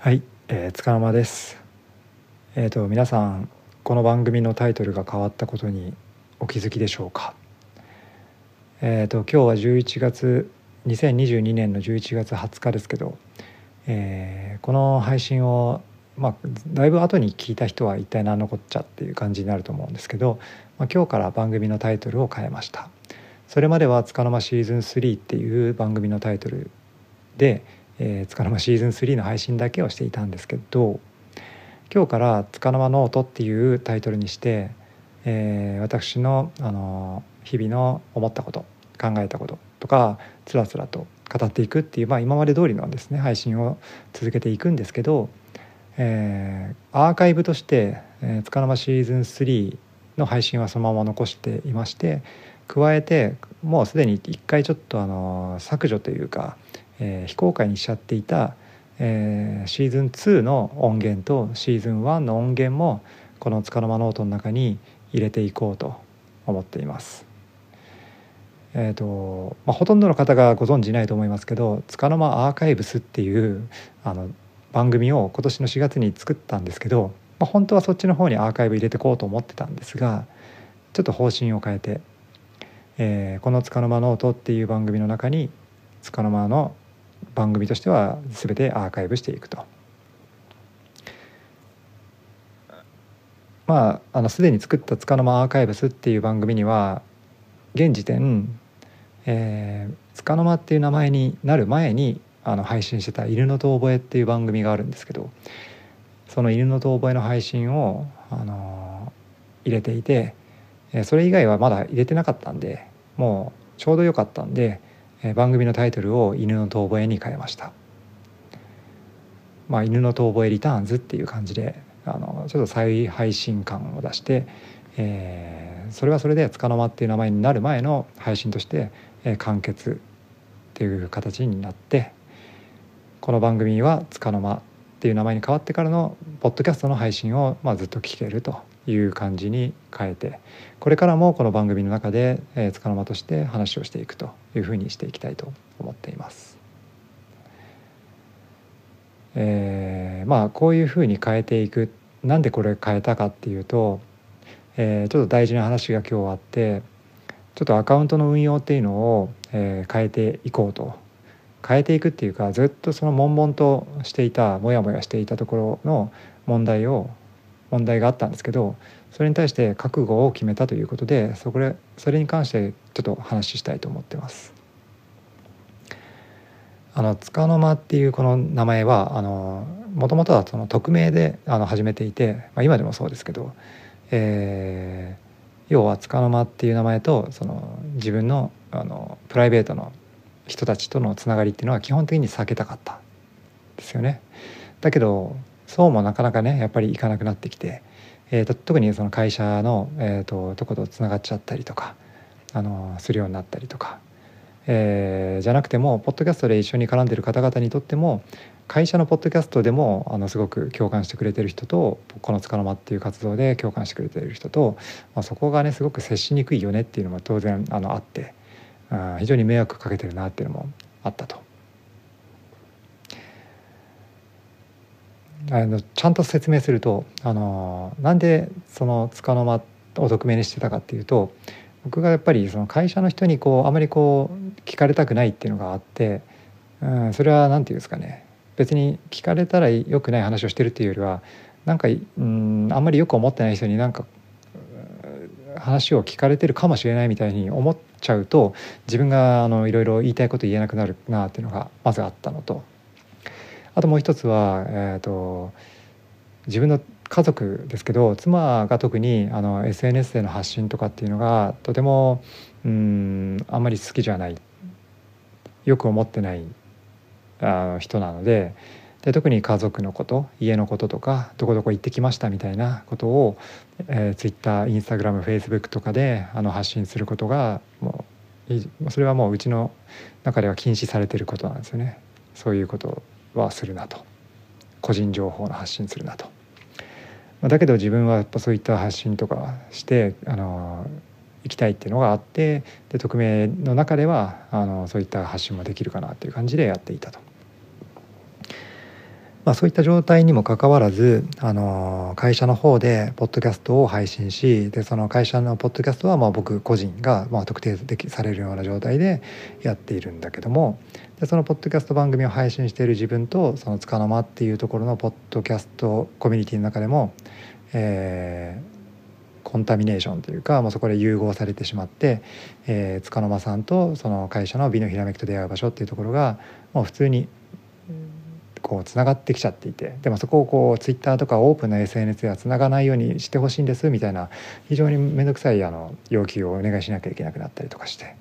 はい、えー、つかの間です。えっ、ー、と皆さんこの番組のタイトルが変わったことにお気づきでしょうか？えっ、ー、と今日は11月2022年の11月20日ですけど、えー、この配信をまあだいぶ後に聞いた人は一体何のこっちゃっていう感じになると思うんですけど、まあ、今日から番組のタイトルを変えました。それまでは「つかの間シーズン3」っていう番組のタイトルでえー、つかの間シーズン3の配信だけをしていたんですけど今日から「つかの間ノート」っていうタイトルにして、えー、私の、あの日々の思ったこと考えたこととかつらつらと語っていくっていう、まあ、今まで通りのですね配信を続けていくんですけど、えー、アーカイブとして「えー、つかの間シーズン3」の配信はそのまま残していまして加えてもうすでに一回ちょっとあの削除というかえー、非公開にしちゃっていた、えー、シーズン2の音源とシーズン1の音源もこの「つかの間ノート」の中に入れていこうと思っています。えーとまあ、ほとんどの方がご存じないと思いますけど「つかの間アーカイブス」っていうあの番組を今年の4月に作ったんですけど、まあ、本当はそっちの方にアーカイブ入れてこうと思ってたんですがちょっと方針を変えて、えー、この「つかの間ノート」っていう番組の中につかの間の番組としては全てアーカイブしていくと。まああのすでに作った「つかの間アーカイブス」っていう番組には現時点、えー、つかの間っていう名前になる前にあの配信してた「犬の遠吠え」っていう番組があるんですけどその「犬の遠吠え」の配信を、あの入れていてそれ以外はまだ入れてなかったんでもうちょうどよかったんで番組のタイトルを「犬の遠吠え」に変えました。まあ、犬の遠吠えリターンズっていう感じであのちょっと再配信感を出して、えー、それはそれで「つかの間」っていう名前になる前の配信として、えー、完結っていう形になってこの番組は「つかの間」っていう名前に変わってからのポッドキャストの配信を、まあ、ずっと聞けるという感じに変えてこれからもこの番組の中で、えー、つかの間として話をしていくというふうにしていきたいと思っています。えー、まあこういうふうに変えていくなんでこれ変えたかっていうと、えー、ちょっと大事な話が今日あってちょっとアカウントの運用っていうのを、えー、変えていこうと変えていくっていうかずっとその悶々としていたモヤモヤしていたところの問題を問題があったんですけどそれに対して覚悟を決めたということでそこでそれに関してちょっと話したいと思ってます。あの束の間っていうこの名前はあのもともとはその匿名であの始めていて、まあ、今でもそうですけど、えー、要は束の間っていう名前とその自分のあのプライベートの人たちとのつながりっていうのは基本的に避けたかったですよね。だけどそうもなかなかねやっぱりいかなくなってきて、えーと、特にその会社の、えーと、とことつながっちゃったりとかあのするようになったりとか、えー、じゃなくてもポッドキャストで一緒に絡んでる方々にとっても会社のポッドキャストでもあのすごく共感してくれてる人とこの「つかの間」っていう活動で共感してくれてる人と、まあ、そこがねすごく接しにくいよねっていうのも当然あのあってあ非常に迷惑かけてるなっていうのもあったと。あのちゃんと説明するとあのなんでそのつかの間を匿名にしてたかっていうと僕がやっぱりその会社の人にこうあまりこう聞かれたくないっていうのがあって、うん、それは何て言うんですかね。別に聞かれたらよくない話をしてるっていうよりはなんかうんあんまりよく思ってない人になんか話を聞かれてるかもしれないみたいに思っちゃうと自分があのいろいろ言いたいこと言えなくなるなっていうのがまずあったのと。あともう一つは、えーと、自分の家族ですけど妻が特にあの SNS での発信とかっていうのがとてもうんあんまり好きじゃない。よく思ってないあの人なのでで特に家族のこと家のこととかどこどこ行ってきましたみたいなことを、えー、Twitter インスタグラムフェイスブックとかであの発信することがもうそれはもううちの中では禁止されてることなんですよね。そういうことはするなと個人情報の発信するなと。だけど自分はやっぱそういった発信とかしてあの行きたいっていうのがあってで匿名の中ではあのそういった発信もできるかなっていう感じでやっていたと。まあ、そういった状態にもかかわらず、あの会社の方でポッドキャストを配信しでその会社のポッドキャストはまあ僕個人がまあ特定できされるような状態でやっているんだけどもでそのポッドキャスト番組を配信している自分とそのつかの間っていうところのポッドキャストコミュニティの中でも、えー、コンタミネーションというかもうそこで融合されてしまって、えー、塚の間さんとその会社の美のひらめきと出会う場所っていうところがもう普通にこうつながってきちゃっていてでもそこをこうツイッターとかオープンな SNS ではつながないようにしてほしいんですみたいな非常に面倒くさいあの要求をお願いしなきゃいけなくなったりとかして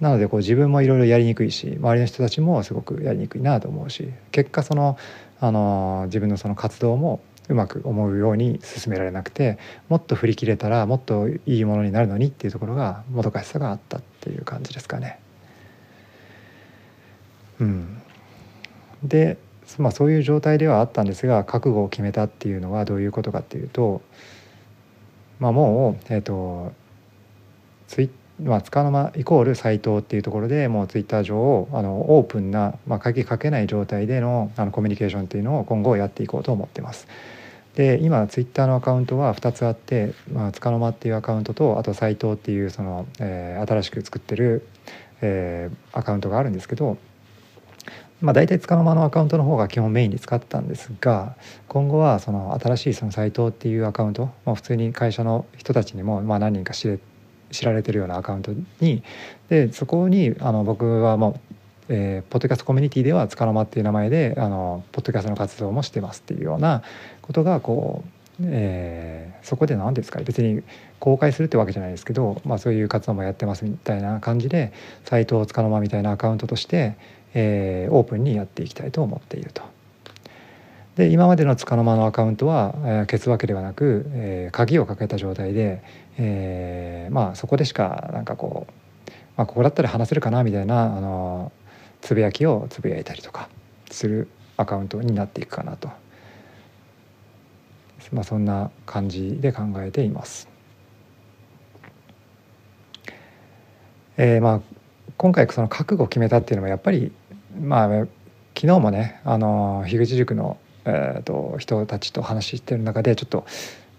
なのでこう自分もいろいろやりにくいし周りの人たちもすごくやりにくいなと思うし結果そのあの自分のその活動もうまく思うように進められなくてもっと振り切れたらもっといいものになるのにっていうところがもどかしさがあったっていう感じですかね。うん、で、まあ、そういう状態ではあったんですが覚悟を決めたっていうのはどういうことかっていうと、まあ、もう、えーと、ツイまあ、つかの間イコール斎藤っていうところでもうツイッター上をあのオープンな、まあ、鍵かけない状態でのあのコミュニケーションっていうのを今後やっていこうと思ってます。で今ツイッターのアカウントは2つあって、まあ、つかの間っていうアカウントとあと斎藤っていうその、えー、新しく作ってる、えー、アカウントがあるんですけど、まあ、大体つかの間のアカウントの方が基本メインに使ってたんですが今後はその新しいその斎藤っていうアカウント、まあ、普通に会社の人たちにもまあ何人か知れ知られてるようなアカウントにでそこにあの僕はもうえー、ポッドキャストコミュニティでは「つかの間」っていう名前であのポッドキャストの活動もしてますっていうようなことがこう、えー、そこで何ですか別に公開するってわけじゃないですけど、まあ、そういう活動もやってますみたいな感じで「斎藤つかの間」みたいなアカウントとして、えー、オープンにやっていきたいと思っていると。で今までのつかの間のアカウントは、えー、消すわけではなく、えー、鍵をかけた状態で、えー、まあそこでしかなんかこう、まあ、ここだったら話せるかなみたいなあのつぶやきをつぶやいたりとかするアカウントになっていくかなと、まあ、そんな感じで考えています。えー、まあ今回その覚悟を決めたっていうのはやっぱりまあ昨日もねあの樋口塾の、えーと人たちと話してる中でちょっと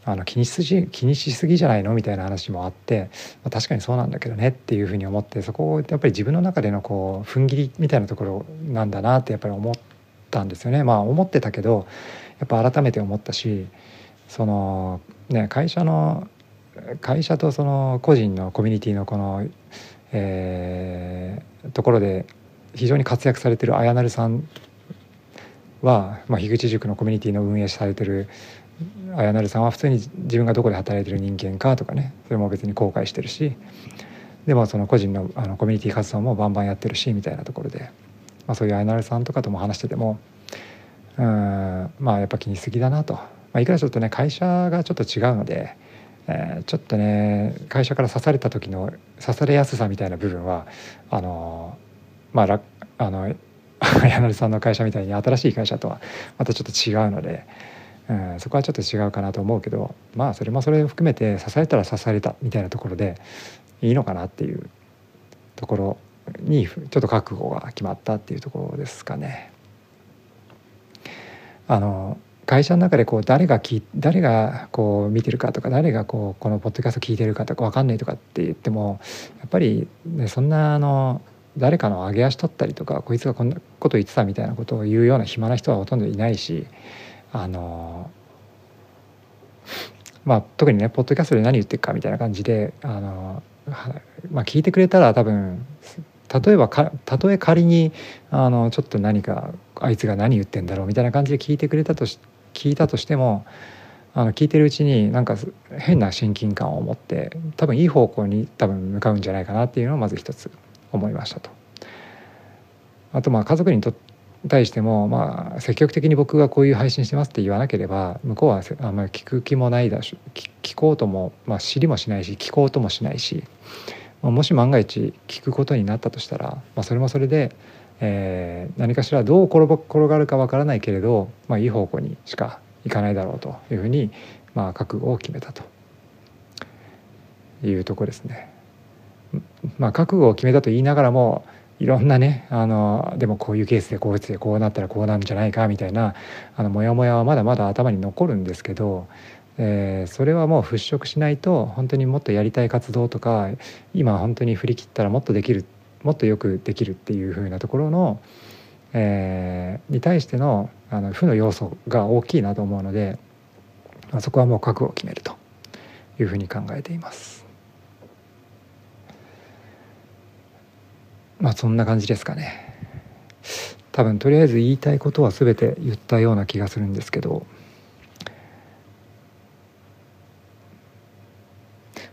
あの気にしすぎ気にしすぎじゃないの？みたいな話もあって、まあ、確かにそうなんだけどねっていうふうに思ってそこをやっぱり自分の中でのこう踏ん切りみたいなところなんだなってやっぱり思ったんですよね。まあ思ってたけどやっぱ改めて思ったしそのね会社の会社とその個人のコミュニティのこの、えー、ところで非常に活躍されてる綾成さんは、まあ、樋口塾のコミュニティの運営されてる綾成さんは普通に自分がどこで働いてる人間かとかねそれも別に後悔してるしでもその個人のあのコミュニティ活動もバンバンやってるしみたいなところで、まあ、そういう綾成さんとかとも話しててもうんまあやっぱ気にしすぎだなと、まあ、いくらちょっとね会社がちょっと違うので、えー、ちょっとね会社から刺された時の刺されやすさみたいな部分はあのまああの 綾成さんの会社みたいに新しい会社とはまたちょっと違うので。うん、そこはちょっと違うかなと思うけどまあそれもそれを含めて刺されたら刺されたみたいなところでいいのかなっていうところにちょっと覚悟が決まったっていうところですかね。あの会社の中でこう誰がき誰がこう見てるかとか誰がこうこのポッドキャスト聞いてるかとか分かんないとかって言ってもやっぱり、ね、そんなあの誰かの上げ足取ったりとかこいつがこんなこと言ってたみたいなことを言うような暇な人はほとんどいないしあのまあ特にねポッドキャストで何言ってるかみたいな感じであの、まあ、聞いてくれたら多分例えばたとえ仮にあのちょっと何かあいつが何言ってんだろうみたいな感じで聞いてくれたとし聞いたとしてもあの聞いてるうちになんか変な親近感を持って多分いい方向に多分向かうんじゃないかなっていうのをまず一つ。思いましたと。あとまあ家族にと対しても、まあ、積極的に僕がこういう配信してますって言わなければ向こうはあんまり聞く気もないだし聞こうとも、まあ、知りもしないし聞こうともしないし、まあ、もし万が一聞くことになったとしたら、まあ、それもそれで、えー、何かしらどう転転がるかわからないけれど、まあ、いい方向にしかいかないだろうというふうに、まあ、覚悟を決めたというとこですね。まあ、覚悟を決めたと言いながらもいろんなねあのでもこういうケースでこうやってこうなったらこうなんじゃないかみたいなあのモヤモヤはまだまだ頭に残るんですけど、えー、それはもう払拭しないと本当にもっとやりたい活動とか今本当に振り切ったらもっとできるもっとよくできるっていう風なところの、えー、に対してのあの負の要素が大きいなと思うので、まあ、そこはもう覚悟を決めるというふうに考えています。まあそんな感じですかね。多分とりあえず言いたいことは全て言ったような気がするんですけど、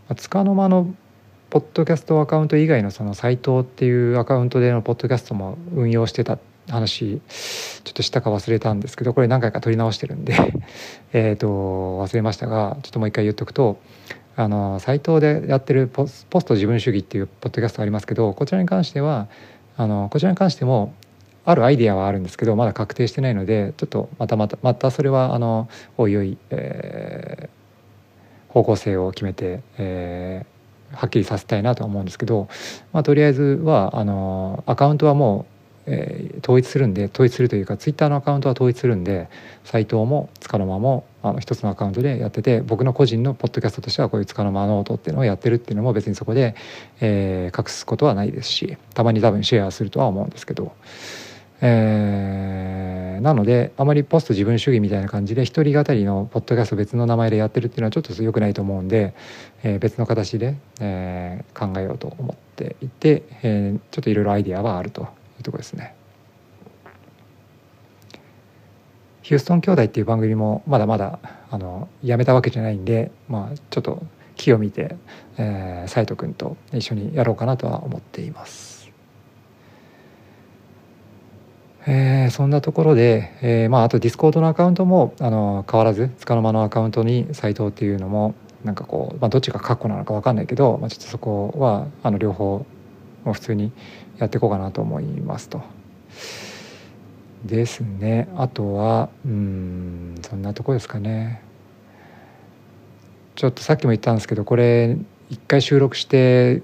まあ、つかの間のポッドキャストアカウント以外のそのサイトっていうアカウントでのポッドキャストも運用してた話ちょっとしたか忘れたんですけどこれ何回か撮り直してるんで えと忘れましたがちょっともう一回言っとくとあのサイトでやってるポスト自分主義っていうポッドキャストありますけどこちらに関してはあのこちらに関してもあるアイデアはあるんですけどまだ確定してないのでちょっとまたまたまたそれはあのおいおい、えー、方向性を決めて、えー、はっきりさせたいなと思うんですけど、まあ、とりあえずはあのアカウントはもうえー、統一するんで統一するというかツイッターのアカウントは統一するんで斎藤もつかの間もあの一つのアカウントでやってて僕の個人のポッドキャストとしてはこういうつかの間ノートっていうのをやってるっていうのも別にそこで、えー、隠すことはないですしたまに多分シェアするとは思うんですけど。えー、なのであまりポスト自分主義みたいな感じで一人語りのポッドキャスト別の名前でやってるっていうのはちょっと良くないと思うんで、えー、別の形で、えー、考えようと思っていて、えー、ちょっといろいろアイディアはあるととこですね。ヒューストン兄弟っていう番組もまだまだあのやめたわけじゃないんで、まあ、ちょっと機を見て、えー、斉藤君と一緒にやろうかなとは思っています。えー、そんなところで、えー、まあ、あとディスコードのアカウントもあの変わらずつかの間のアカウントに斉藤っていうのもなんかこう、まあ、どっちが過去なのか分かんないけど、まあ、ちょっとそこはあの両方もう普通にやっていこうかなと思いますと。ですねあとはうんそんなとこですかね。ちょっとさっきも言ったんですけどこれ一回収録して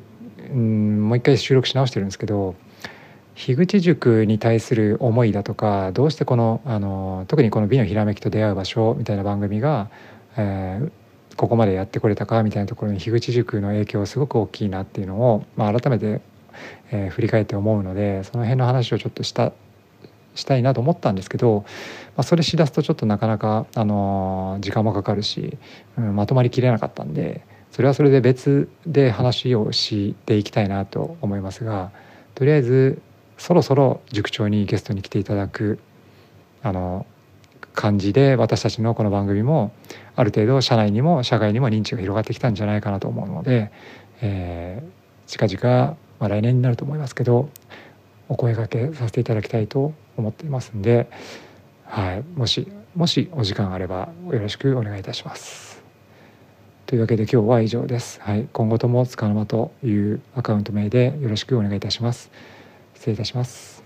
うんもう一回収録し直してるんですけど樋口塾に対する思いだとかどうしてこのあの特にこの「美のひらめきと出会う場所」みたいな番組が、えー、ここまでやってこれたかみたいなところに樋口塾の影響すごく大きいなっていうのを、まあ、改めてえー、振り返って思うのでその辺の話をちょっとしたしたいなと思ったんですけど、まあ、それしだすとちょっとなかなか、あのー、時間もかかるし、うん、まとまりきれなかったんでそれはそれで別で話をしていきたいなと思いますがとりあえずそろそろ塾長にゲストに来ていただくあの感じで私たちのこの番組もある程度社内にも社外にも認知が広がってきたんじゃないかなと思うので、えー、近々まあ、来年になると思いますけどお声がけさせていただきたいと思っていますんで、はい、もしもしお時間あればよろしくお願いいたします。というわけで今日は以上です。はい、今後ともつかの間というアカウント名でよろしくお願いいたします。失礼いたします。